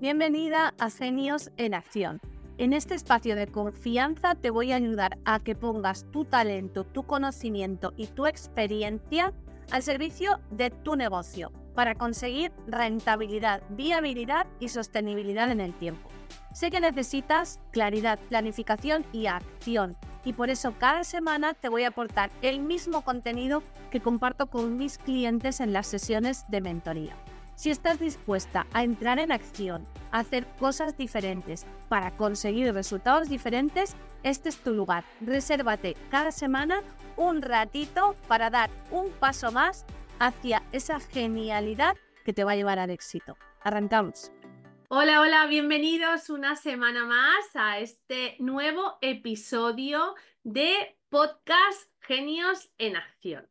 Bienvenida a Genios en Acción. En este espacio de confianza te voy a ayudar a que pongas tu talento, tu conocimiento y tu experiencia al servicio de tu negocio para conseguir rentabilidad, viabilidad y sostenibilidad en el tiempo. Sé que necesitas claridad, planificación y acción y por eso cada semana te voy a aportar el mismo contenido que comparto con mis clientes en las sesiones de mentoría. Si estás dispuesta a entrar en acción, a hacer cosas diferentes para conseguir resultados diferentes, este es tu lugar. Resérvate cada semana un ratito para dar un paso más hacia esa genialidad que te va a llevar al éxito. Arrancamos. Hola, hola, bienvenidos una semana más a este nuevo episodio de Podcast Genios en Acción.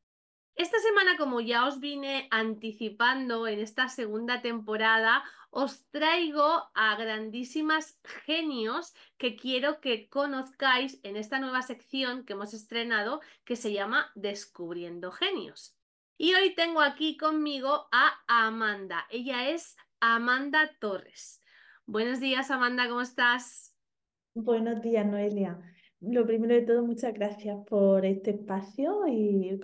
Esta semana, como ya os vine anticipando en esta segunda temporada, os traigo a grandísimas genios que quiero que conozcáis en esta nueva sección que hemos estrenado que se llama Descubriendo Genios. Y hoy tengo aquí conmigo a Amanda. Ella es Amanda Torres. Buenos días, Amanda, ¿cómo estás? Buenos días, Noelia. Lo primero de todo, muchas gracias por este espacio y,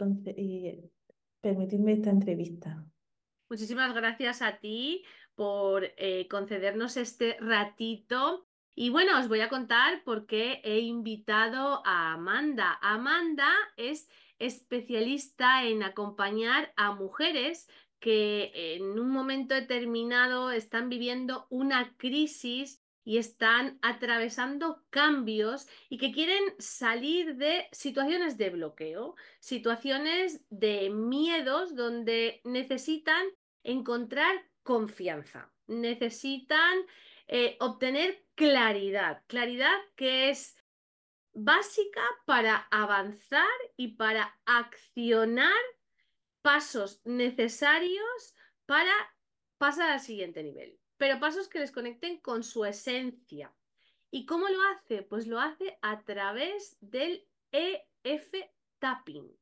permitirme esta entrevista. Muchísimas gracias a ti por eh, concedernos este ratito. Y bueno, os voy a contar por qué he invitado a Amanda. Amanda es especialista en acompañar a mujeres que en un momento determinado están viviendo una crisis y están atravesando cambios y que quieren salir de situaciones de bloqueo, situaciones de miedos donde necesitan encontrar confianza, necesitan eh, obtener claridad, claridad que es básica para avanzar y para accionar pasos necesarios para pasar al siguiente nivel pero pasos que les conecten con su esencia. ¿Y cómo lo hace? Pues lo hace a través del EF tapping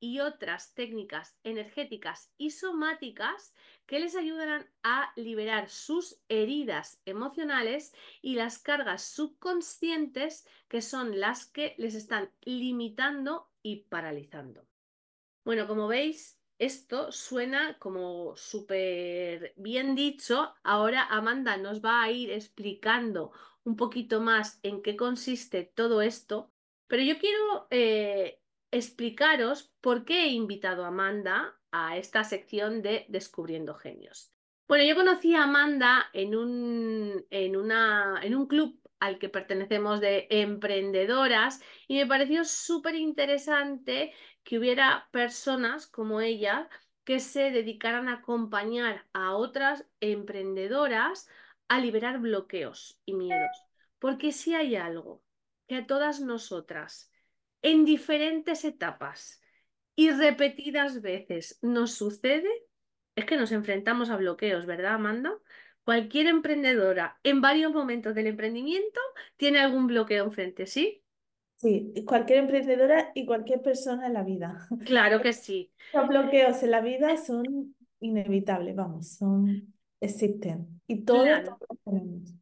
y otras técnicas energéticas y somáticas que les ayudarán a liberar sus heridas emocionales y las cargas subconscientes que son las que les están limitando y paralizando. Bueno, como veis, esto suena como súper bien dicho. Ahora Amanda nos va a ir explicando un poquito más en qué consiste todo esto, pero yo quiero eh, explicaros por qué he invitado a Amanda a esta sección de Descubriendo Genios. Bueno, yo conocí a Amanda en un, en una, en un club al que pertenecemos de emprendedoras y me pareció súper interesante que hubiera personas como ella que se dedicaran a acompañar a otras emprendedoras a liberar bloqueos y miedos. Porque si hay algo que a todas nosotras, en diferentes etapas y repetidas veces, nos sucede, es que nos enfrentamos a bloqueos, ¿verdad, Amanda? Cualquier emprendedora en varios momentos del emprendimiento tiene algún bloqueo enfrente, ¿sí? Sí, cualquier emprendedora y cualquier persona en la vida. Claro que sí. Los bloqueos en la vida son inevitables, vamos, son, existen. Y todos, los tenemos.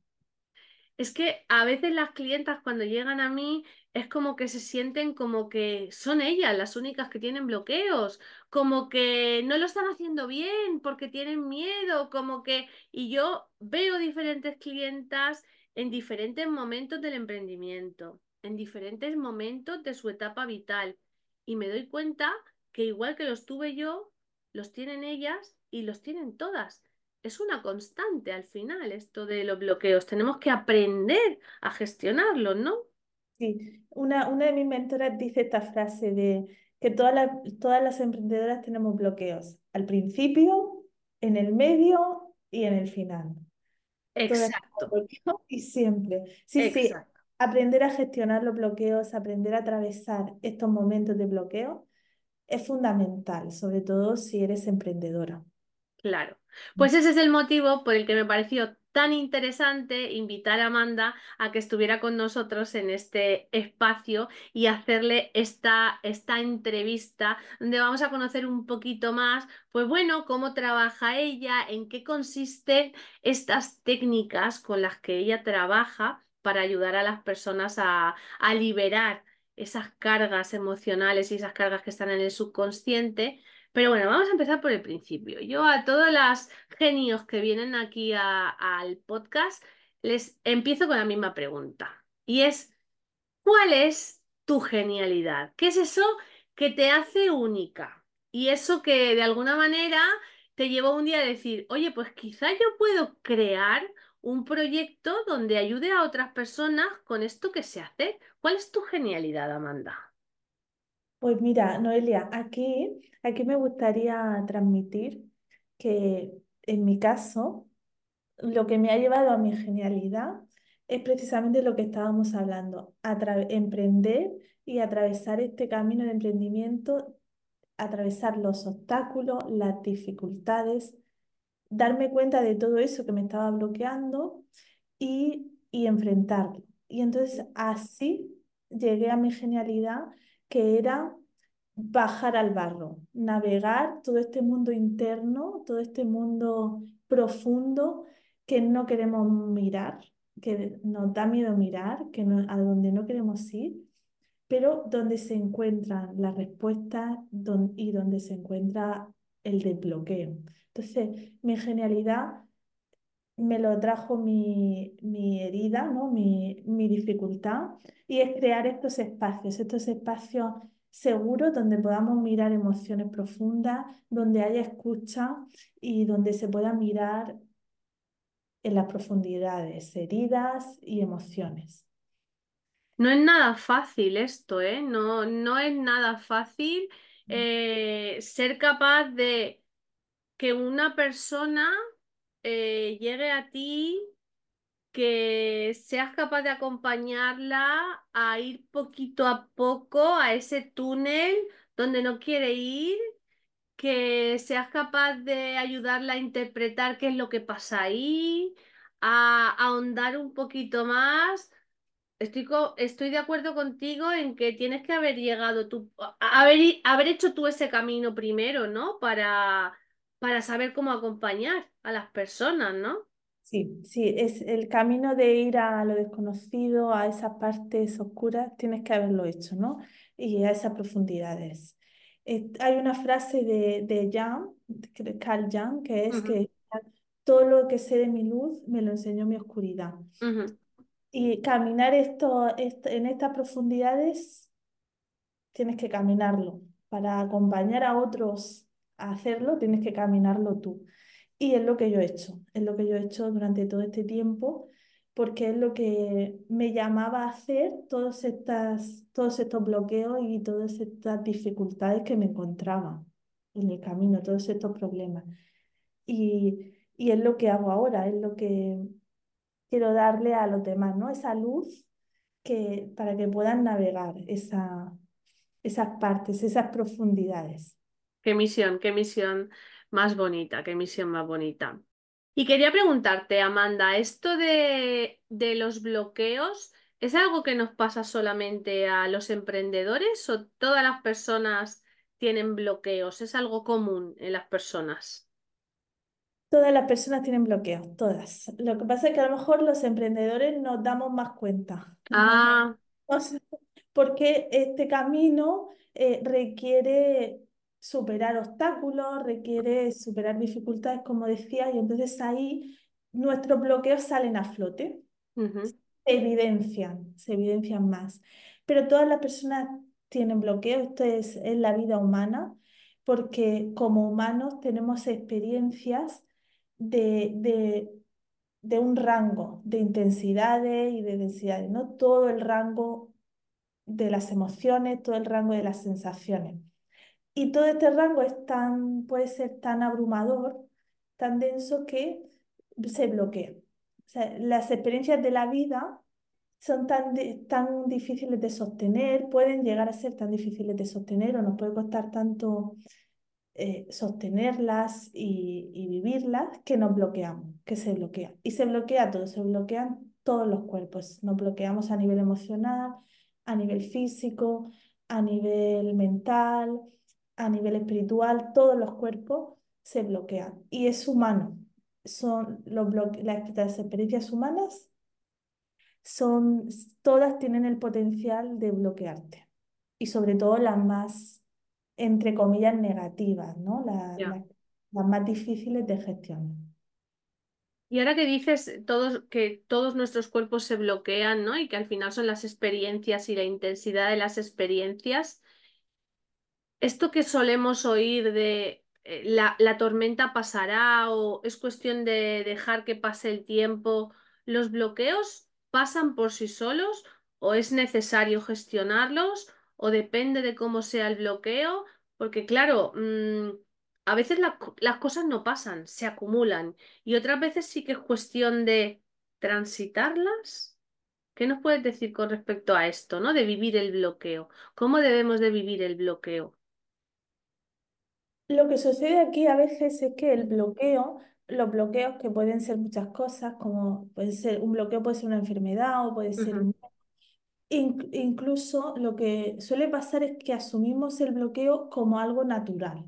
Es que a veces las clientas cuando llegan a mí es como que se sienten como que son ellas las únicas que tienen bloqueos, como que no lo están haciendo bien porque tienen miedo, como que... Y yo veo diferentes clientas en diferentes momentos del emprendimiento, en diferentes momentos de su etapa vital. Y me doy cuenta que igual que los tuve yo, los tienen ellas y los tienen todas es una constante al final esto de los bloqueos. Tenemos que aprender a gestionarlos, ¿no? Sí, una, una de mis mentoras dice esta frase de que todas todas las emprendedoras tenemos bloqueos al principio, en el medio y en el final. Exacto. Y siempre. Sí, sí, aprender a gestionar los bloqueos, aprender a atravesar estos momentos de bloqueo es fundamental, sobre todo si eres emprendedora. Claro. Pues ese es el motivo por el que me pareció tan interesante invitar a Amanda a que estuviera con nosotros en este espacio y hacerle esta, esta entrevista donde vamos a conocer un poquito más, pues bueno, cómo trabaja ella, en qué consisten estas técnicas con las que ella trabaja para ayudar a las personas a, a liberar esas cargas emocionales y esas cargas que están en el subconsciente pero bueno, vamos a empezar por el principio. Yo a todos los genios que vienen aquí al podcast les empiezo con la misma pregunta. Y es, ¿cuál es tu genialidad? ¿Qué es eso que te hace única? Y eso que de alguna manera te llevó un día a decir, oye, pues quizá yo puedo crear un proyecto donde ayude a otras personas con esto que se hace. ¿Cuál es tu genialidad, Amanda? Pues mira, Noelia, aquí, aquí me gustaría transmitir que en mi caso, lo que me ha llevado a mi genialidad es precisamente lo que estábamos hablando, emprender y atravesar este camino de emprendimiento, atravesar los obstáculos, las dificultades, darme cuenta de todo eso que me estaba bloqueando y, y enfrentarlo. Y entonces así llegué a mi genialidad que era bajar al barro, navegar todo este mundo interno, todo este mundo profundo que no queremos mirar, que nos da miedo mirar, que a donde no queremos ir, pero donde se encuentran las respuestas y donde se encuentra el desbloqueo. Entonces, mi genialidad me lo trajo mi, mi herida, ¿no? mi, mi dificultad, y es crear estos espacios, estos espacios seguros donde podamos mirar emociones profundas, donde haya escucha y donde se pueda mirar en las profundidades, heridas y emociones. No es nada fácil esto, ¿eh? No, no es nada fácil eh, ser capaz de que una persona eh, llegue a ti, que seas capaz de acompañarla a ir poquito a poco a ese túnel donde no quiere ir, que seas capaz de ayudarla a interpretar qué es lo que pasa ahí, a, ahondar un poquito más. Estoy, estoy, de acuerdo contigo en que tienes que haber llegado tú, haber, haber hecho tú ese camino primero, ¿no? Para, para saber cómo acompañar a las personas, ¿no? Sí, sí, es el camino de ir a lo desconocido, a esas partes oscuras, tienes que haberlo hecho, ¿no? Y a esas profundidades. hay una frase de, de Jan, Carl Jan, que es que todo lo que sé de mi luz me lo enseñó mi oscuridad. Y caminar esto, en estas profundidades tienes que caminarlo. Para acompañar a otros a hacerlo, tienes que caminarlo tú. Y es lo que yo he hecho, es lo que yo he hecho durante todo este tiempo, porque es lo que me llamaba a hacer todos, todos estos bloqueos y todas estas dificultades que me encontraba en el camino, todos estos problemas. Y, y es lo que hago ahora, es lo que quiero darle a los demás, ¿no? Esa luz que, para que puedan navegar esa, esas partes, esas profundidades. Qué misión, qué misión más bonita, qué misión más bonita. Y quería preguntarte, Amanda, ¿esto de, de los bloqueos es algo que nos pasa solamente a los emprendedores o todas las personas tienen bloqueos? ¿Es algo común en las personas? Todas las personas tienen bloqueos, todas. Lo que pasa es que a lo mejor los emprendedores nos damos más cuenta. Ah. porque este camino eh, requiere superar obstáculos, requiere superar dificultades, como decía, y entonces ahí nuestros bloqueos salen a flote, se evidencian, se evidencian más. Pero todas las personas tienen bloqueos, esto es, en la vida humana, porque como humanos tenemos experiencias de, de, de un rango de intensidades y de densidades, no todo el rango de las emociones, todo el rango de las sensaciones. Y todo este rango es tan, puede ser tan abrumador, tan denso que se bloquea. Las experiencias de la vida son tan, tan difíciles de sostener, pueden llegar a ser tan difíciles de sostener o nos puede costar tanto eh, sostenerlas y, y vivirlas que nos bloqueamos, que se bloquea. Y se bloquea todo, se bloquean todos los cuerpos. Nos bloqueamos a nivel emocional, a nivel físico, a nivel mental, a nivel espiritual, todos los cuerpos se bloquean. Y es humano. Son los las experiencias humanas son, todas tienen el potencial de bloquearte. Y sobre todo las más, entre comillas, negativas, ¿no? las más difíciles de gestionar. Y ahora que dices todos, que todos nuestros cuerpos se bloquean, ¿no? Y que al final son las experiencias y la intensidad de las experiencias, esto que solemos oír de eh, la, la tormenta pasará o es cuestión de dejar que pase el tiempo, ¿los bloqueos pasan por sí solos o es necesario gestionarlos o depende de cómo sea el bloqueo? Porque claro, mm, a veces las cosas no pasan, se acumulan y otras veces sí que es cuestión de transitarlas. ¿Qué nos puedes decir con respecto a esto, ¿no? De vivir el bloqueo. ¿Cómo debemos de vivir el bloqueo? Lo que sucede aquí a veces es que el bloqueo, los bloqueos que pueden ser muchas cosas, como puede ser un bloqueo puede ser una enfermedad o puede ser un... incluso lo que suele pasar es que asumimos el bloqueo como algo natural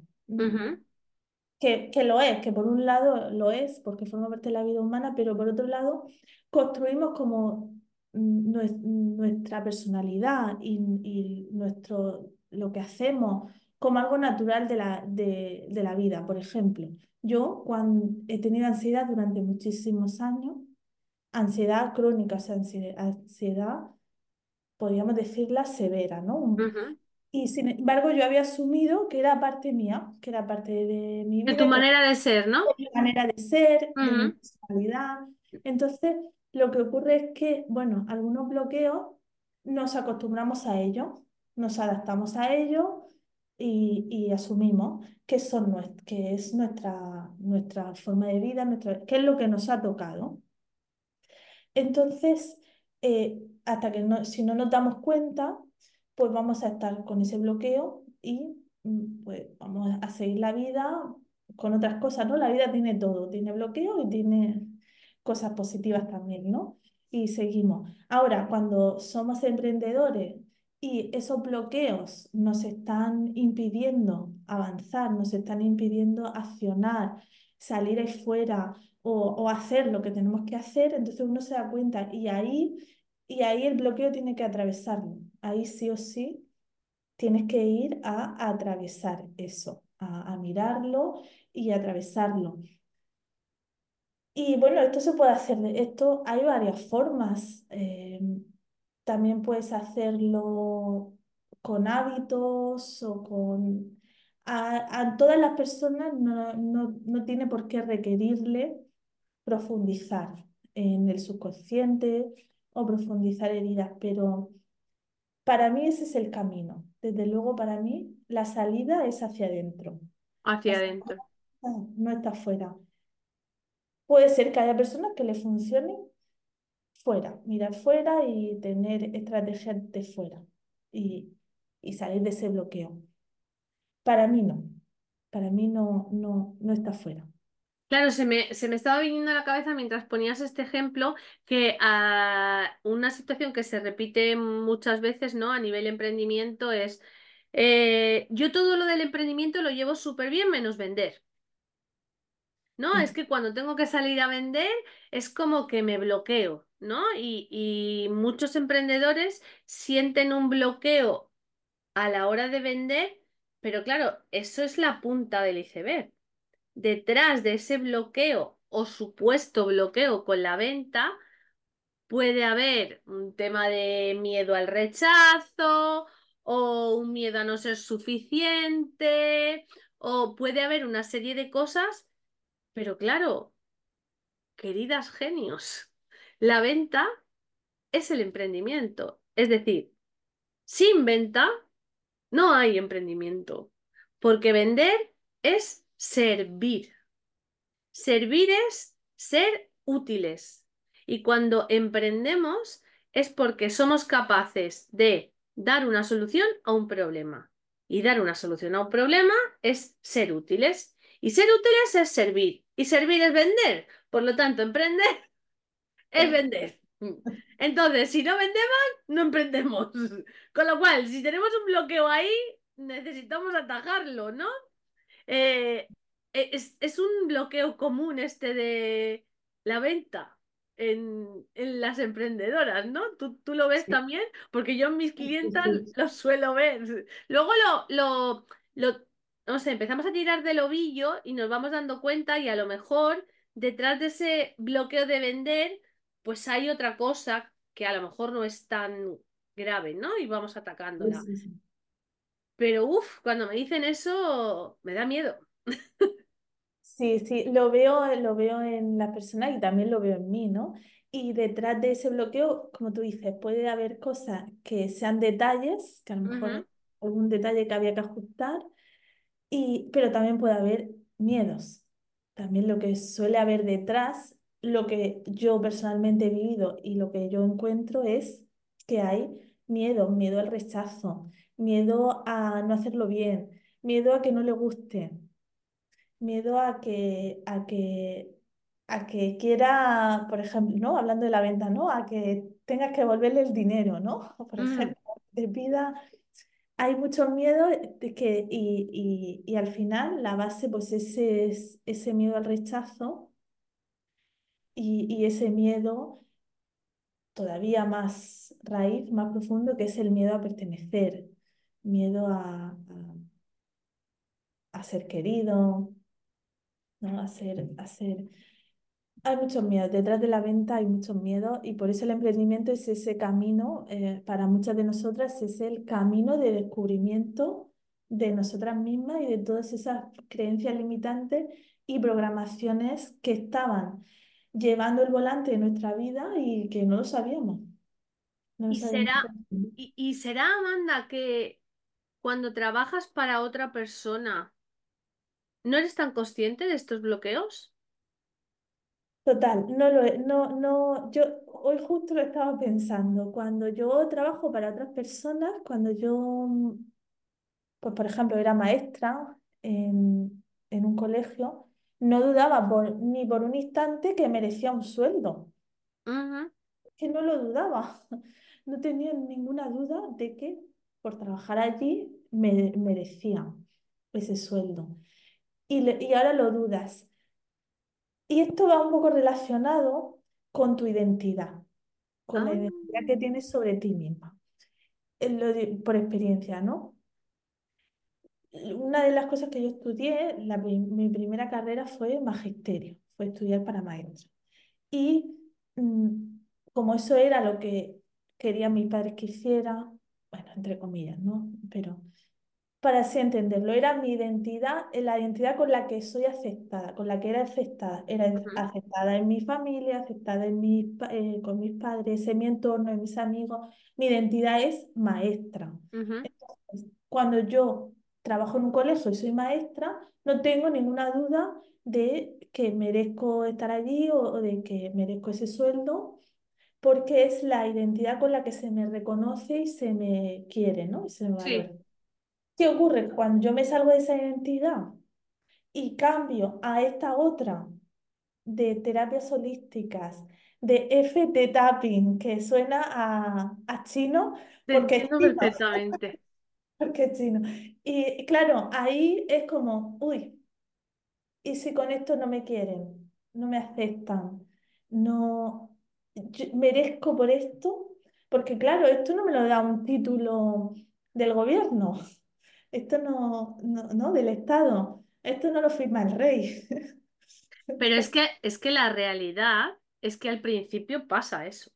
que, que, lo es, que por un lado lo es, porque forma parte de la vida humana, pero por otro lado construimos como nuestra personalidad y, y, nuestro, lo que hacemos como algo natural de la, de, de la vida. Por ejemplo, yo cuando he tenido ansiedad durante muchísimos años, ansiedad crónica, o sea, ansiedad, podríamos decirla severa, ¿no? Y sin embargo, yo había asumido que era parte mía, que era parte de mi vida. De tu manera de ser, ¿no? De mi manera de ser, de mi personalidad. Entonces, lo que ocurre es que, bueno, algunos bloqueos nos acostumbramos a ellos, nos adaptamos a ellos y, y asumimos que, son que es nuestra, nuestra forma de vida, nuestra, que es lo que nos ha tocado. Entonces, eh, hasta que no, si no nos damos cuenta, pues vamos a estar con ese bloqueo y mm, pues vamos a seguir la vida con otras cosas, ¿no? La vida tiene todo, tiene bloqueo y tiene cosas positivas también, ¿no? Y seguimos. Ahora, cuando somos emprendedores y esos bloqueos nos están impidiendo avanzar, nos están impidiendo accionar, salir ahí fuera o, o hacer lo que tenemos que hacer, entonces uno se da cuenta y ahí y ahí el bloqueo tiene que atravesarlo. Ahí sí o sí tienes que ir a, atravesar eso, a, mirarlo y atravesarlo. Y bueno, esto se puede hacer, esto hay varias formas. Eh, también puedes hacerlo con hábitos o con... A, todas las personas no, no tiene por qué requerirle profundizar en el subconsciente, o profundizar heridas, pero para mí ese es el camino. Desde luego, para mí, la salida es hacia adentro. Hacia adentro. No está fuera. Puede ser que haya personas que le funcione fuera, mirar fuera y tener estrategias de fuera y, y salir de ese bloqueo. Para mí no. Para mí no, no, no está fuera. Claro, se me, se me estaba viniendo a la cabeza mientras ponías este ejemplo que a una situación que se repite muchas veces ¿no? a nivel emprendimiento es, eh, yo todo lo del emprendimiento lo llevo súper bien menos vender. ¿No? Es que cuando tengo que salir a vender es como que me bloqueo, ¿no? Y, y muchos emprendedores sienten un bloqueo a la hora de vender, pero claro, eso es la punta del iceberg detrás de ese bloqueo o supuesto bloqueo con la venta, puede haber un tema de miedo al rechazo o un miedo a no ser suficiente o puede haber una serie de cosas, pero claro, queridas genios, la venta es el emprendimiento. Es decir, sin venta no hay emprendimiento, porque vender es servir. Servir es ser útiles. Y cuando emprendemos es porque somos capaces de dar una solución a un problema. Y dar una solución a un problema es ser útiles. Y ser útiles es servir. Y servir es vender. Por lo tanto, emprender es vender. Entonces, si no vendemos, no emprendemos. Con lo cual, si tenemos un bloqueo ahí, necesitamos atajarlo, ¿no? Eh, es, es un bloqueo común este de la venta en, en las emprendedoras, ¿no? ¿Tú, tú lo ves Sí, también? Porque yo en mis sí, sí, clientas sí. lo suelo ver. Luego lo, lo, lo, no sé, empezamos a tirar del ovillo y nos vamos dando cuenta y a lo mejor detrás de ese bloqueo de vender, pues hay otra cosa que a lo mejor no es tan grave, ¿no? Y vamos Sí, atacándola. sí, sí. Pero uff, cuando me dicen eso, me da miedo. Sí, sí, lo veo, lo veo en la persona y también lo veo en mí, ¿no? Y detrás de ese bloqueo, como tú dices, puede haber cosas que sean detalles, que a lo mejor algún detalle que había que ajustar, y, pero también puede haber miedos. También lo que suele haber detrás, lo que yo personalmente he vivido y lo que yo encuentro es que hay miedo, miedo al rechazo, miedo a no hacerlo bien, miedo a que no le guste. Miedo a que, a que, a que quiera, por ejemplo, ¿no? Hablando de la venta, ¿no? A que tengas que devolverle el dinero, ¿no? Por Ujú. ejemplo, te pida, hay mucho miedo de que, y, y, y al final la base, pues ese es ese miedo al rechazo y, y ese miedo todavía más raíz, más profundo, que es el miedo a pertenecer, miedo a, a, a ser querido, ¿no? A ser, a ser Hay muchos miedos, detrás de la venta hay muchos miedos y por eso el emprendimiento es ese camino, eh, para muchas de nosotras es el camino de descubrimiento de nosotras mismas y de todas esas creencias limitantes y programaciones que estaban llevando el volante de nuestra vida y que no lo sabíamos, no Y sabíamos. será, y, y será, Amanda, que cuando trabajas para otra persona, ¿no eres tan consciente de estos bloqueos? Total, no lo he- no, no, yo hoy justo lo estaba pensando, cuando yo trabajo para otras personas, cuando yo pues por ejemplo, era maestra en, en un colegio, no dudaba por- ni por un instante que merecía un sueldo, que no lo dudaba, no tenía ninguna duda de que por trabajar allí me, merecía ese sueldo. Y, le- y ahora lo dudas. Y esto va un poco relacionado con tu identidad, con la Ah, identidad que tienes sobre ti misma, Eh, lo por experiencia, ¿no? Una de las cosas que yo estudié, la mi primera carrera fue magisterio, fue estudiar para maestro. Y mm, como eso era lo que querían mis padres que hiciera, bueno, entre comillas, ¿no? Pero para así entenderlo, era mi identidad, eh, la identidad con la que soy aceptada, con la que era aceptada, era aceptada en mi familia, aceptada en eh, con mis padres, en mi entorno, en mis amigos. Mi identidad es maestra. Entonces, cuando yo trabajo en un colegio y soy maestra, no tengo ninguna duda de que merezco estar allí o, o de que merezco ese sueldo, porque es la identidad con la que se me reconoce y se me quiere, ¿no? Y se me. Sí, ¿Qué ocurre cuando yo me salgo de esa identidad y cambio a esta otra de terapias holísticas, de FT tapping, que suena a, a chino te porque es chino, perfectamente. porque es chino. Y claro, ahí es como, uy, ¿y si con esto no me quieren? No me aceptan, no yo merezco por esto, porque claro, esto no me lo da un título del gobierno. Esto no, no, no, del Estado. Esto no lo firma el rey. Pero es que, es que la realidad es que al principio pasa eso.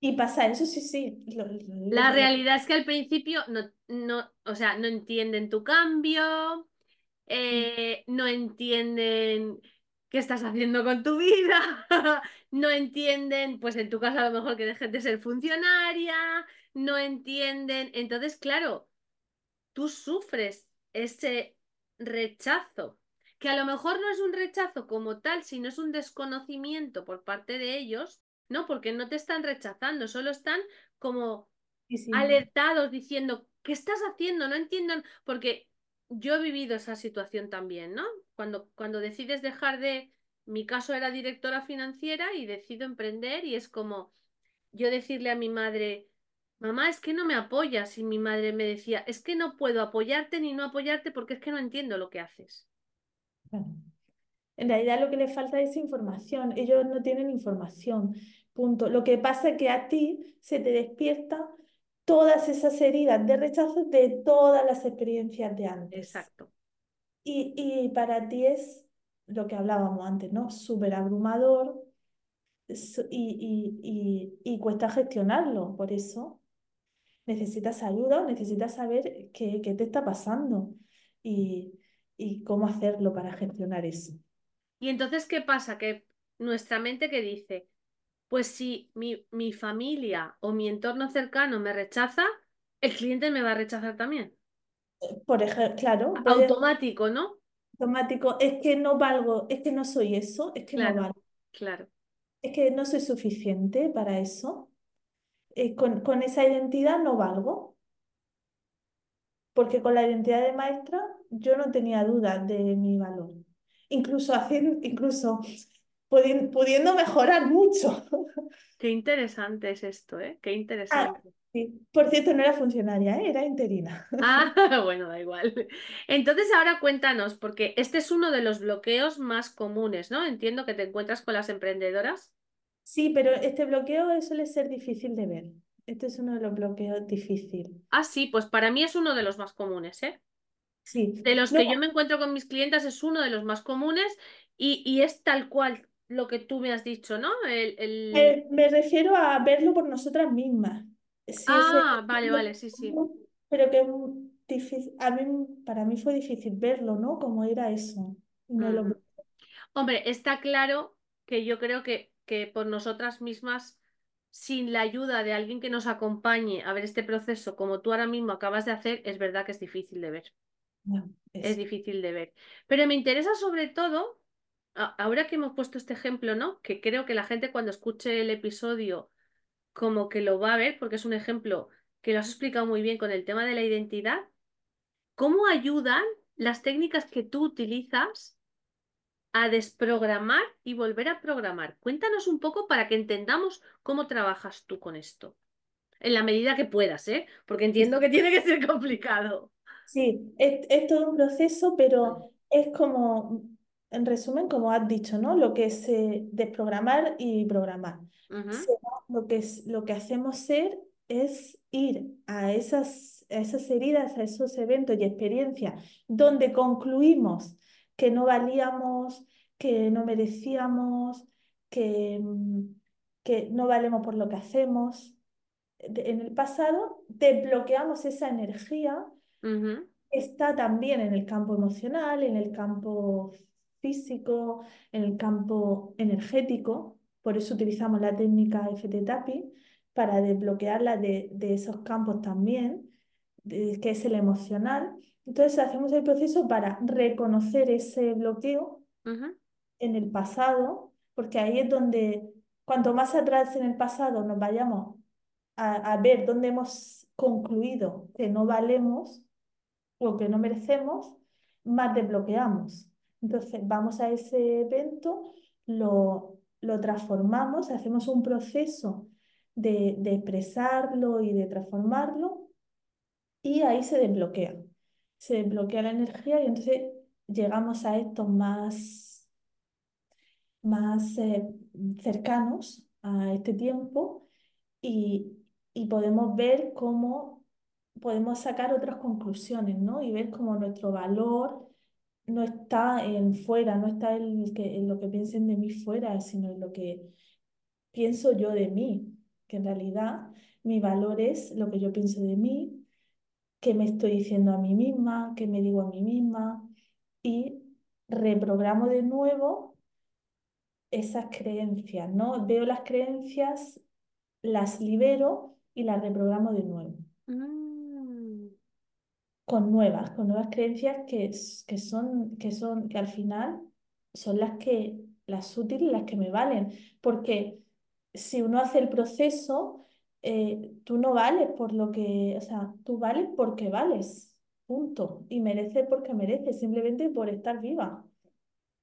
Y pasa eso, sí, sí, lo, lo digo La lo... realidad es que al principio no, no, o sea, no entienden tu cambio, eh, no entienden qué estás haciendo con tu vida, no entienden, pues en tu caso a lo mejor que dejes de ser funcionaria, no entienden. Entonces, claro, tú sufres ese rechazo, que a lo mejor no es un rechazo como tal, sino es un desconocimiento por parte de ellos, ¿no? Porque no te están rechazando, solo están como Sí, sí, alertados diciendo ¿qué estás haciendo? No entiendo, porque yo he vivido esa situación también, ¿no? Cuando, cuando decides dejar de, mi caso era directora financiera y decido emprender y es como yo decirle a mi madre, mamá, es que no me apoyas y mi madre me decía, es que no puedo apoyarte ni no apoyarte porque es que no entiendo lo que haces. En realidad lo que les falta es información. Ellos no tienen información. Punto. Lo que pasa es que a ti se te despierta todas esas heridas de rechazo de todas las experiencias de antes. Exacto. Y, para ti es lo que hablábamos antes, ¿no? Súper abrumador y, y, y, y, cuesta gestionarlo. Por eso necesitas ayuda, necesitas saber qué, qué te está pasando y, y cómo hacerlo para gestionar eso. Y entonces, ¿qué pasa? Que nuestra mente que dice, pues si mi, mi familia o mi entorno cercano me rechaza, el cliente me va a rechazar también. Por ejemplo, claro. Automático, ¿no? Automático. Es que no valgo, es que no soy eso, es que claro, no valgo. Claro. Es que no soy suficiente para eso. Eh, con, con esa identidad no valgo. Porque con la identidad de maestra yo no tenía duda de mi valor incluso, haciendo, incluso pudiendo mejorar mucho. Qué interesante es esto, ¿eh? Qué interesante. Ah, sí. Por cierto, no era funcionaria, ¿eh? era interina. Ah, bueno, da igual. Entonces ahora cuéntanos, porque este es uno de los bloqueos más comunes, ¿no? Entiendo que te encuentras con las emprendedoras. Sí, pero este bloqueo suele ser difícil de ver. Este es uno de los bloqueos difíciles. Ah, sí, pues para mí es uno de los más comunes, ¿eh? Sí. De los que yo me encuentro con mis clientes es uno de los más comunes y, y es tal cual lo que tú me has dicho, ¿no? El, el... me refiero a verlo por nosotras mismas. Ah, vale, vale, sí, sí. Pero que difícil, a mí, para mí fue difícil verlo, ¿no? Cómo era eso. Hombre, está claro que yo creo que, que por nosotras mismas, sin la ayuda de alguien que nos acompañe a ver este proceso, como tú ahora mismo acabas de hacer, es verdad que es difícil de ver es difícil de ver. Pero me interesa sobre todo, ahora que hemos puesto este ejemplo, ¿no? Que creo que la gente cuando escuche el episodio como que lo va a ver, porque es un ejemplo que lo has explicado muy bien con el tema de la identidad. ¿Cómo ayudan las técnicas que tú utilizas a desprogramar y volver a programar? Cuéntanos un poco para que entendamos cómo trabajas tú con esto. En la medida que puedas, ¿eh? Porque entiendo que tiene que ser complicado. Sí, es, todo un proceso, pero es como, en resumen, como has dicho, ¿no? Lo que es eh, desprogramar y programar. lo que, es, lo que hacemos ser es ir a esas, esas heridas, a esos eventos y experiencias donde concluimos que no valíamos, que no merecíamos, que, mm, que no valemos por lo que hacemos. en el pasado desbloqueamos esa energía Está también en el campo emocional, en el campo físico, en el campo energético. Por eso utilizamos la técnica FT Tapping para desbloquearla de, esos campos también, que es el emocional. Entonces hacemos el proceso para reconocer ese bloqueo en el pasado, porque ahí es donde, cuanto más atrás en el pasado nos vayamos a ver dónde hemos concluido que no valemos, lo que no merecemos, más desbloqueamos. Entonces vamos a ese evento, lo, lo transformamos, hacemos un proceso de, de expresarlo y de transformarlo y ahí se desbloquea. Se desbloquea la energía y entonces llegamos a estos más, más eh, cercanos a este tiempo y, y podemos ver cómo podemos sacar otras conclusiones, ¿no? Y ver cómo nuestro valor no está en fuera, no está en, que, lo que piensen de mí fuera, sino en lo que pienso yo de mí, que en realidad mi valor es lo que yo pienso de mí, que me estoy diciendo a mí misma, que me digo a mí misma, y reprogramo de nuevo esas creencias, ¿no? Veo las creencias, las libero y las reprogramo de nuevo. Mm con nuevas, con nuevas creencias que, que, son, que son, que al final son las que, las útiles, las que me valen. Porque si uno hace el proceso, eh, tú no vales por lo que, o sea, tú vales porque vales, punto. Y mereces porque mereces, simplemente por estar viva.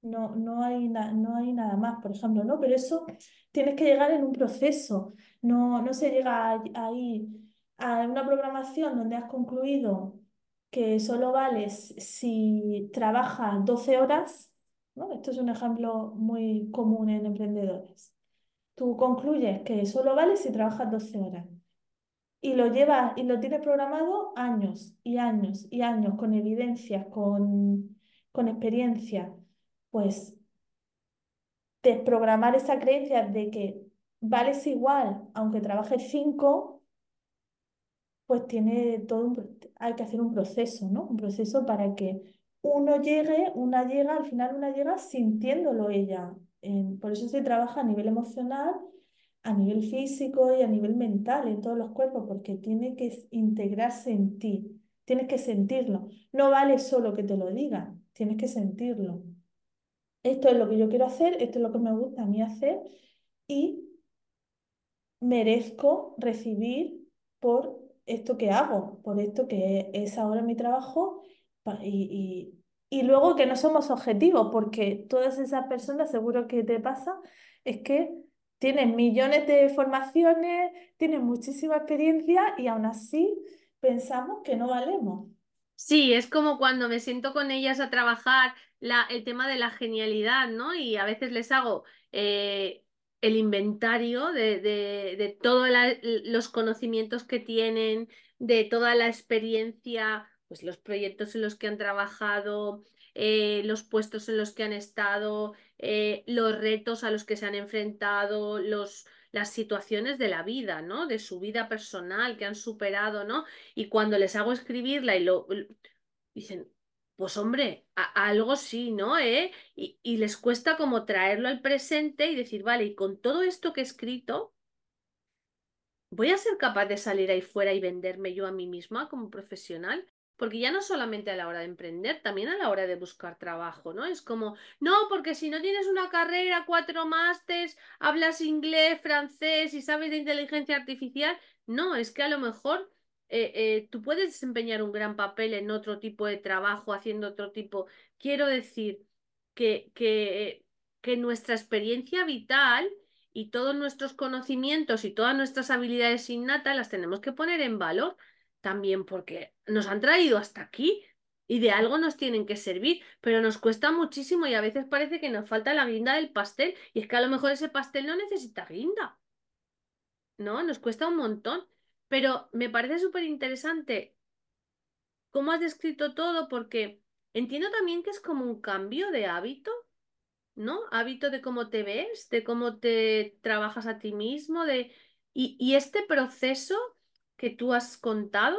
No, no hay, no hay nada más, por ejemplo, ¿no? Pero eso tienes que llegar en un proceso. No, no se llega a- ahí a una programación donde has concluido que solo vales si trabajas 12 horas, ¿no? Esto es un ejemplo muy común en emprendedores. Tú concluyes que solo vales si trabajas 12 horas y lo llevas y lo tienes programado años y años y años con evidencias, con, con experiencia, pues desprogramar esa creencia de que vales igual aunque trabajes 5, pues tiene todo un, hay que hacer un proceso, ¿no? Un proceso para que uno llegue, una llega, al final una llega sintiéndolo ella. Por eso se trabaja a nivel emocional, a nivel físico y a nivel mental, en todos los cuerpos, porque tiene que integrarse en ti, tienes que sentirlo. No vale solo que te lo digan, tienes que sentirlo. Esto es lo que yo quiero hacer, esto es lo que me gusta a mí hacer y merezco recibir por esto que hago, por esto que es ahora mi trabajo y, y, y luego que no somos objetivos, porque todas esas personas, seguro que te pasa, es que tienen millones de formaciones, tienen muchísima experiencia y aún así pensamos que no valemos. Sí, es como cuando me siento con ellas a trabajar la, el tema de la genialidad, ¿no? Y a veces les hago eh, el inventario de, de, de todos los conocimientos que tienen, de toda la experiencia, pues los proyectos en los que han trabajado, eh, los puestos en los que han estado, eh, los retos a los que se han enfrentado, los, las situaciones de la vida, ¿no? De su vida personal que han superado, ¿no? Y cuando les hago escribirla y lo dicen, pues hombre, algo sí, ¿no? ¿Eh? Y, y les cuesta como traerlo al presente y decir, vale, y con todo esto que he escrito, ¿voy a ser capaz de salir ahí fuera y venderme yo a mí misma como profesional? Porque ya no solamente a la hora de emprender, también a la hora de buscar trabajo, ¿no? Es como, no, porque si no tienes una carrera, cuatro másters, hablas inglés, francés y sabes de inteligencia artificial, no, es que a lo mejor eh, eh, tú puedes desempeñar un gran papel en otro tipo de trabajo, haciendo otro tipo. Quiero decir que, que, que nuestra experiencia vital y todos nuestros conocimientos y todas nuestras habilidades innatas las tenemos que poner en valor también porque nos han traído hasta aquí y de algo nos tienen que servir, pero nos cuesta muchísimo y a veces parece que nos falta la guinda del pastel y es que a lo mejor ese pastel no necesita guinda, ¿no? Nos cuesta un montón, pero me parece súper interesante cómo has descrito todo porque entiendo también que es como un cambio de hábito ¿no? Hábito de cómo te ves, de cómo te trabajas a ti mismo, de... Y, y este proceso que tú has contado,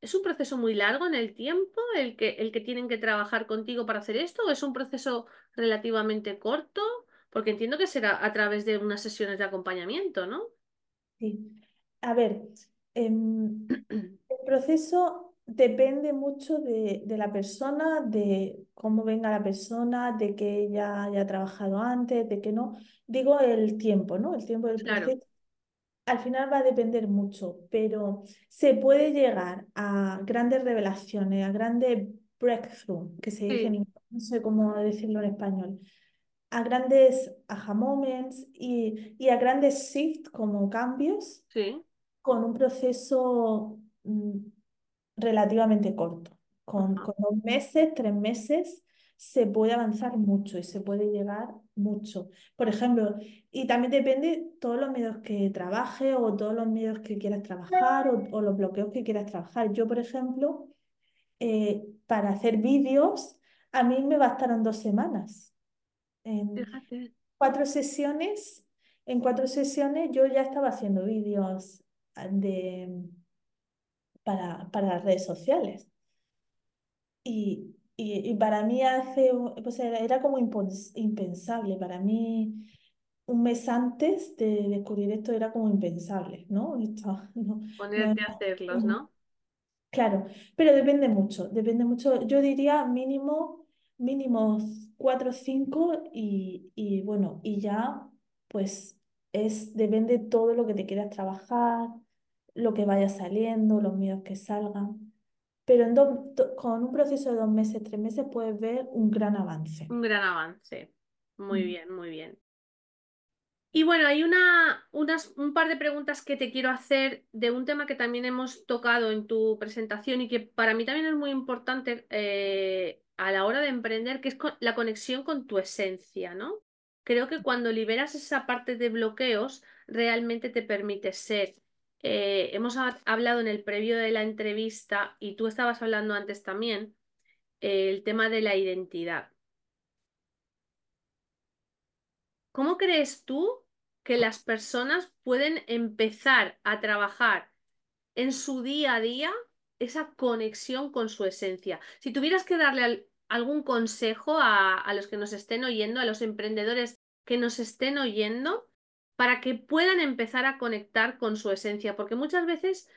¿es un proceso muy largo en el tiempo el que, el que tienen que trabajar contigo para hacer esto o es un proceso relativamente corto? Porque entiendo que será a través de unas sesiones de acompañamiento, ¿no? Sí. A ver, em, El proceso depende mucho de, de la persona, de cómo venga la persona, de que ella haya trabajado antes, de que no. Digo el tiempo, ¿no? El tiempo del Claro, proceso. Al final va a depender mucho, pero se puede llegar a grandes revelaciones, a grandes breakthrough, que se dice en inglés, no sé cómo decirlo en español, a grandes aha moments y, y a grandes shifts como cambios sí. Con un proceso mm, relativamente corto. Con, con dos meses, tres meses, se puede avanzar mucho y se puede llegar mucho. Por ejemplo, y también depende todos los medios que trabajes o todos los medios que quieras trabajar o, o los bloqueos que quieras trabajar. Yo, por ejemplo, eh, para hacer vídeos, a mí me bastaron dos semanas. En Fíjate. cuatro sesiones, en cuatro sesiones yo ya estaba haciendo vídeos de, para, para las redes sociales. Y, y, y para mí hace, pues era, era como impensable. Para mí, un mes antes de descubrir esto era como impensable, ¿no? Esto no, no a hacerlos, ¿no? Claro, pero depende mucho, depende mucho. Yo diría mínimo, mínimo cuatro o cinco y, y bueno, y ya pues es, depende todo lo que te quieras trabajar, lo que vaya saliendo, los miedos que salgan. Pero en con un proceso de dos meses, tres meses puedes ver un gran avance. Un gran avance. Muy mm. bien, muy bien. Y bueno, hay una, unas, un par de preguntas que te quiero hacer de un tema que también hemos tocado en tu presentación y que para mí también es muy importante eh, a la hora de emprender, que es la conexión con tu esencia, ¿no? Creo que cuando liberas esa parte de bloqueos, realmente te permite ser. Eh, hemos hablado en el previo de la entrevista y tú estabas hablando antes también, el tema de la identidad. ¿Cómo crees tú que las personas pueden empezar a trabajar en su día a día esa conexión con su esencia. Si tuvieras que darle algún consejo a, los que nos estén oyendo, a los emprendedores que nos estén oyendo, para que puedan empezar a conectar con su esencia, porque muchas veces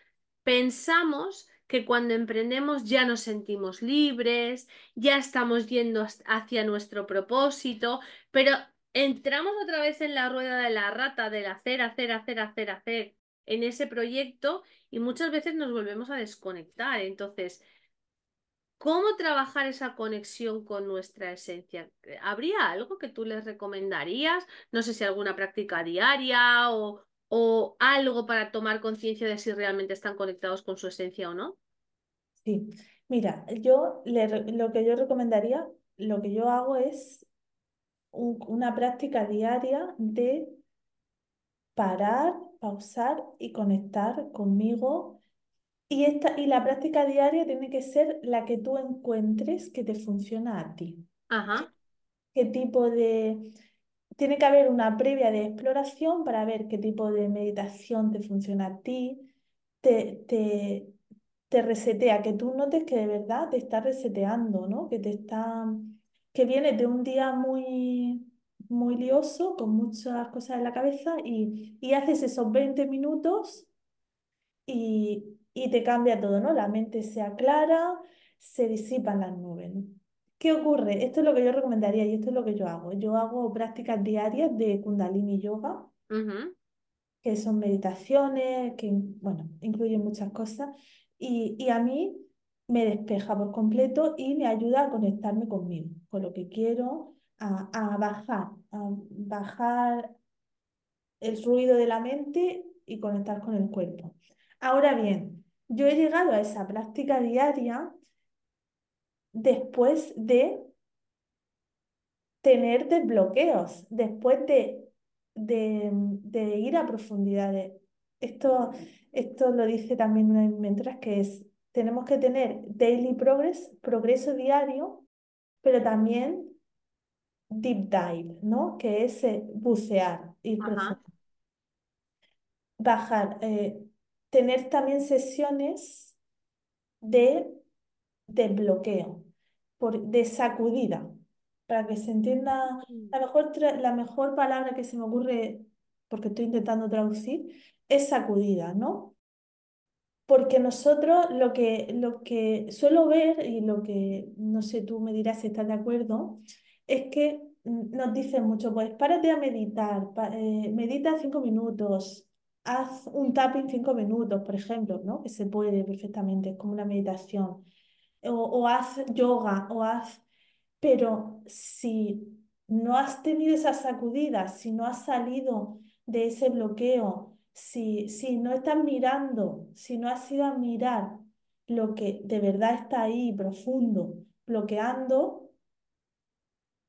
pensamos que cuando emprendemos ya nos sentimos libres, ya estamos yendo hacia nuestro propósito, pero entramos otra vez en la rueda de la rata del hacer, hacer, hacer, hacer, hacer en ese proyecto y muchas veces nos volvemos a desconectar. Entonces, ¿cómo trabajar esa conexión con nuestra esencia? ¿Habría algo que tú les recomendarías? No sé si alguna práctica diaria o, o algo para tomar conciencia de si realmente están conectados con su esencia o no. Sí, mira, yo lo que yo recomendaría, lo que yo hago es una práctica diaria de parar, pausar y conectar conmigo. Y, esta, y la práctica diaria tiene que ser la que tú encuentres que te funciona a ti. Ajá. ¿Qué tipo de... Tiene que haber una previa de exploración para ver qué tipo de meditación te funciona a ti, te, te, te resetea, que tú notes que de verdad te está reseteando, ¿no? Que te está que viene de un día muy, muy lioso, con muchas cosas en la cabeza, y, haces esos 20 minutos y, te cambia todo, ¿no? La mente se aclara, se disipan las nubes. ¿Qué ocurre? Esto es lo que yo recomendaría y esto es lo que yo hago. Yo hago prácticas diarias de Kundalini Yoga, que son meditaciones, que, bueno, incluyen muchas cosas. Y, y a mí me despeja por completo y me ayuda a conectarme conmigo, con lo que quiero, a, bajar, a bajar el ruido de la mente y conectar con el cuerpo. Ahora bien, yo he llegado a esa práctica diaria después de tener desbloqueos, después de, de, ir a profundidades. Esto, esto lo dice también una de mis mentoras, que es tenemos que tener daily progress, progreso diario, pero también deep dive, ¿no? Que es eh, bucear, ir. Bajar, eh, tener también sesiones de desbloqueo, por, de sacudida, para que se entienda mm. la mejor, la mejor palabra que se me ocurre, porque estoy intentando traducir, es sacudida, ¿no? Porque nosotros lo que, lo que suelo ver, y lo que no sé, tú me dirás si estás de acuerdo, es que nos dicen mucho, pues párate a meditar, eh, medita cinco minutos, haz un tapping cinco minutos, por ejemplo, ¿no? Que se puede perfectamente, es como una meditación. O, o haz yoga, o haz... Pero si no has tenido esa sacudida, si no has salido de ese bloqueo, si, si no estás mirando, si no has ido a mirar lo que de verdad está ahí profundo, bloqueando,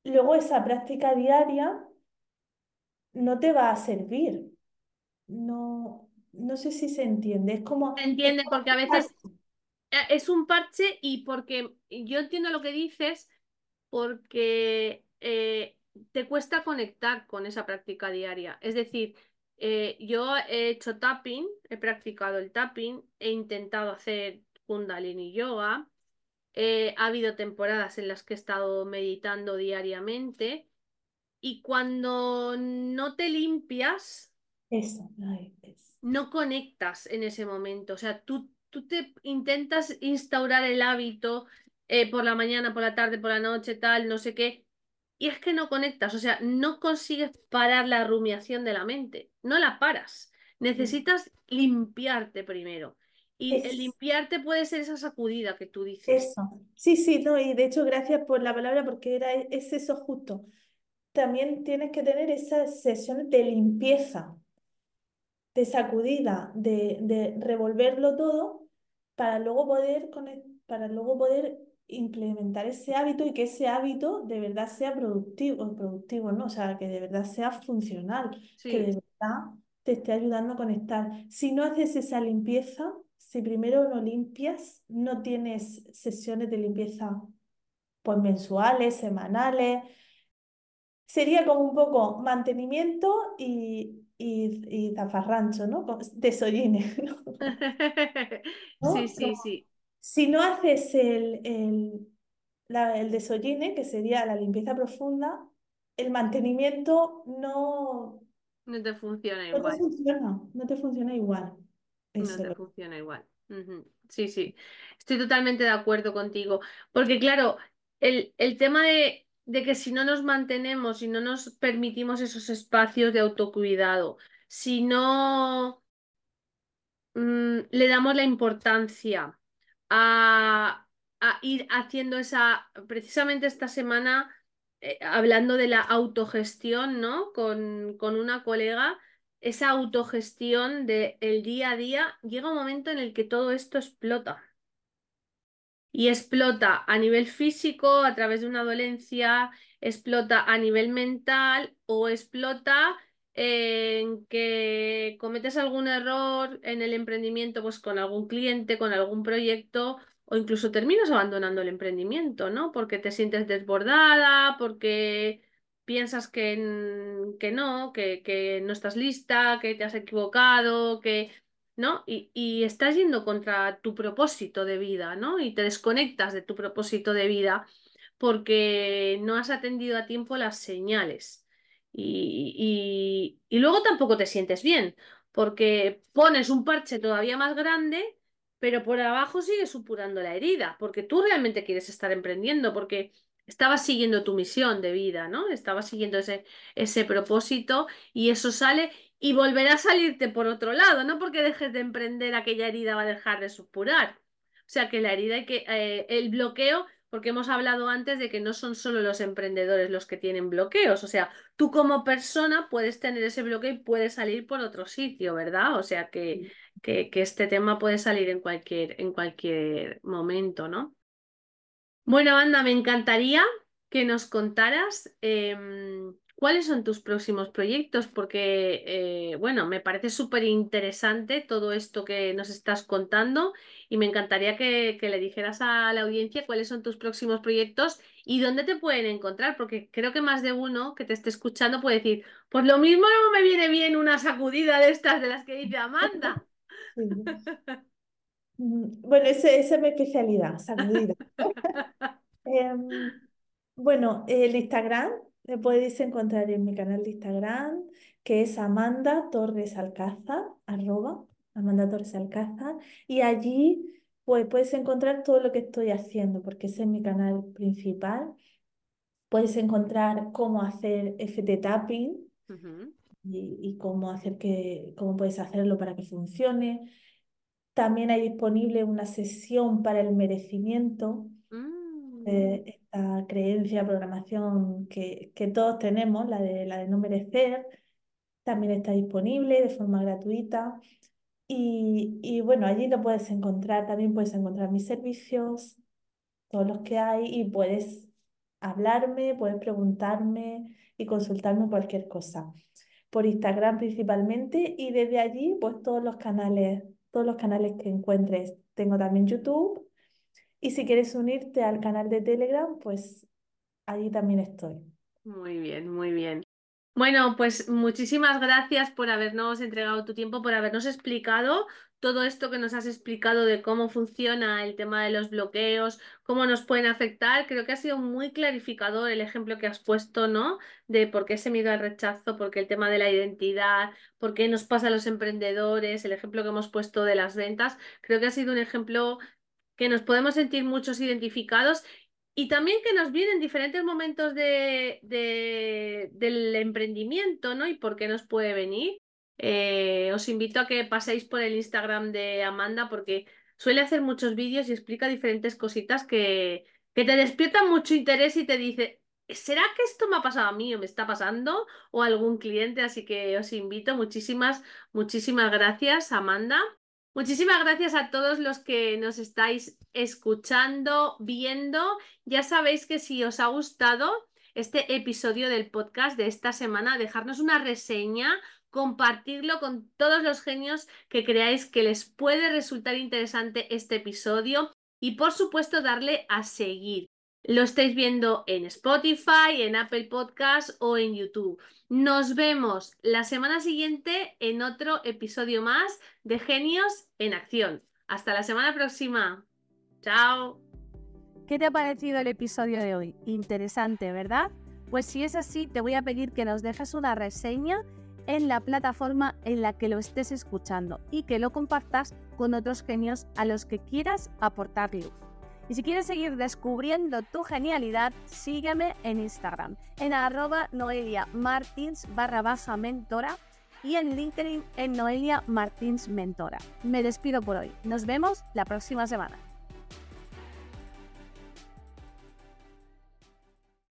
luego esa práctica diaria no te va a servir. No, no sé si se entiende. Es como. Se entiende, porque a veces eh, es un parche y porque yo entiendo lo que dices, porque eh, te cuesta conectar con esa práctica diaria. Es decir, eh, yo he hecho tapping, he practicado el tapping, he intentado hacer kundalini yoga, eh, ha habido temporadas en las que he estado meditando diariamente y cuando no te limpias, no conectas en ese momento. O sea, tú, tú te intentas instaurar el hábito eh, por la mañana, por la tarde, por la noche, tal, no sé qué, y es que no conectas, o sea, no consigues parar la rumiación de la mente, no la paras. necesitas limpiarte primero. Y el limpiarte puede ser esa sacudida que tú dices. eso. Sí, sí, no, y de hecho, gracias por la palabra porque era, es eso justo. También tienes que tener esas sesiones de limpieza. De sacudida, de, de revolverlo todo para luego poder, para luego poder implementar ese hábito y que ese hábito de verdad sea productivo, productivo, ¿no? O sea, que de verdad sea funcional, que de verdad te esté ayudando a conectar. Si no haces esa limpieza, si primero no limpias, no tienes sesiones de limpieza pues mensuales, semanales, Sería como un poco mantenimiento y, y, y zafarrancho, ¿no? Como Desollines, Sí, ¿no? sí, sí. si no haces el, el, la- el desolline, que sería la limpieza profunda, el mantenimiento no, No te funciona no te igual. funciona, no te funciona igual. No Eso te lo funciona igual. Sí, sí. Estoy totalmente de acuerdo contigo. Porque claro, el, el tema de, de que si no nos mantenemos, si no nos permitimos esos espacios de autocuidado, si no mm, le damos la importancia a, a ir haciendo esa, precisamente esta semana, eh, hablando de la autogestión, ¿no? Con, con una colega, esa autogestión del día a día, llega un momento en el que todo esto explota. Y explota a nivel físico, a través de una dolencia, explota a nivel mental o explota en que cometes algún error en el emprendimiento, pues con algún cliente, con algún proyecto, o incluso terminas abandonando el emprendimiento, ¿no? Porque te sientes desbordada, porque piensas que, que no, que, que no estás lista, que te has equivocado, que ¿no? Y, estás yendo contra tu propósito de vida, ¿no? Y te desconectas de tu propósito de vida porque no has atendido a tiempo las señales. Y, luego tampoco te sientes bien, porque pones un parche todavía más grande, pero por abajo sigues supurando la herida, porque tú realmente quieres estar emprendiendo, porque estabas siguiendo tu misión de vida, ¿no? Estabas siguiendo ese propósito y eso sale y volverá a salirte por otro lado, no porque dejes de emprender aquella herida va a dejar de supurar. O sea que la herida hay que, eh, el bloqueo, porque hemos hablado antes de que no son solo los emprendedores los que tienen bloqueos, o sea, tú como persona puedes tener ese bloqueo y puedes salir por otro sitio, ¿verdad? O sea que, que, que este tema puede salir en cualquier, en cualquier momento, ¿no? Bueno, Amanda, me encantaría que nos contaras em, cuáles son tus próximos proyectos, porque, eh, bueno, me parece súper interesante todo esto que nos estás contando y me encantaría que, que le dijeras a la audiencia cuáles son tus próximos proyectos y dónde te pueden encontrar, porque creo que más de uno que te esté escuchando puede decir, pues lo mismo no me viene bien una sacudida de estas de las que dice Amanda. Bueno, esa es mi especialidad, sacudida. Em, bueno, el Instagram, me podéis encontrar en mi canal de Instagram, que es Amanda Torres Alcázar, arroba Amanda Torres Alcázar, y allí pues puedes encontrar todo lo que estoy haciendo, porque ese es mi canal principal. Puedes encontrar cómo hacer FT tapping y, y cómo hacer que, cómo puedes hacerlo para que funcione. También hay disponible una sesión para el merecimiento Mm, eh, esta creencia, programación que, que todos tenemos, la de, la de no merecer, también está disponible de forma gratuita. Y, y bueno, allí lo puedes encontrar, también puedes encontrar mis servicios, todos los que hay, y puedes hablarme, puedes preguntarme y consultarme cualquier cosa. Por Instagram principalmente, y desde allí, pues todos los canales, todos los canales que encuentres. Tengo también YouTube. Y si quieres unirte al canal de Telegram, pues allí también estoy. Muy bien, muy bien. Bueno, pues muchísimas gracias por habernos entregado tu tiempo, por habernos explicado todo esto que nos has explicado de cómo funciona el tema de los bloqueos, cómo nos pueden afectar. Creo que ha sido muy clarificador el ejemplo que has puesto, ¿no? De por qué ese miedo al rechazo, por qué el tema de la identidad, por qué nos pasa a los emprendedores, el ejemplo que hemos puesto de las ventas. Creo que ha sido un ejemplo que nos podemos sentir muchos identificados y también que nos vienen diferentes momentos de, de- del emprendimiento, ¿no? Y por qué nos puede venir. eh, os invito a que paséis por el Instagram de Amanda porque suele hacer muchos vídeos y explica diferentes cositas que, que te despiertan mucho interés y te dice, ¿será que esto me ha pasado a mí o me está pasando o algún cliente? Así que os invito. Muchísimas, muchísimas gracias, Amanda. Muchísimas gracias a todos los que nos estáis escuchando, viendo. Ya sabéis que si os ha gustado este episodio del podcast de esta semana, dejarnos una reseña compartirlo con todos los genios que creáis que les puede resultar interesante este episodio y por supuesto darle a seguir. Lo estáis viendo en Spotify, en Apple Podcast o en YouTube. Nos vemos la semana siguiente en otro episodio más de Genios en Acción. Hasta la semana próxima. Chao. ¿Qué te ha parecido el episodio de hoy? Interesante, ¿verdad? Pues si es así, te voy a pedir que nos dejes una reseña en la plataforma en la que lo estés escuchando y que lo compartas con otros genios a los que quieras aportar luz. Y si quieres seguir descubriendo tu genialidad, sígueme en Instagram, en arroba Noelia Martins barra baja mentora y en LinkedIn en Noelia Martins Mentora. Me despido por hoy. Nos vemos la próxima semana.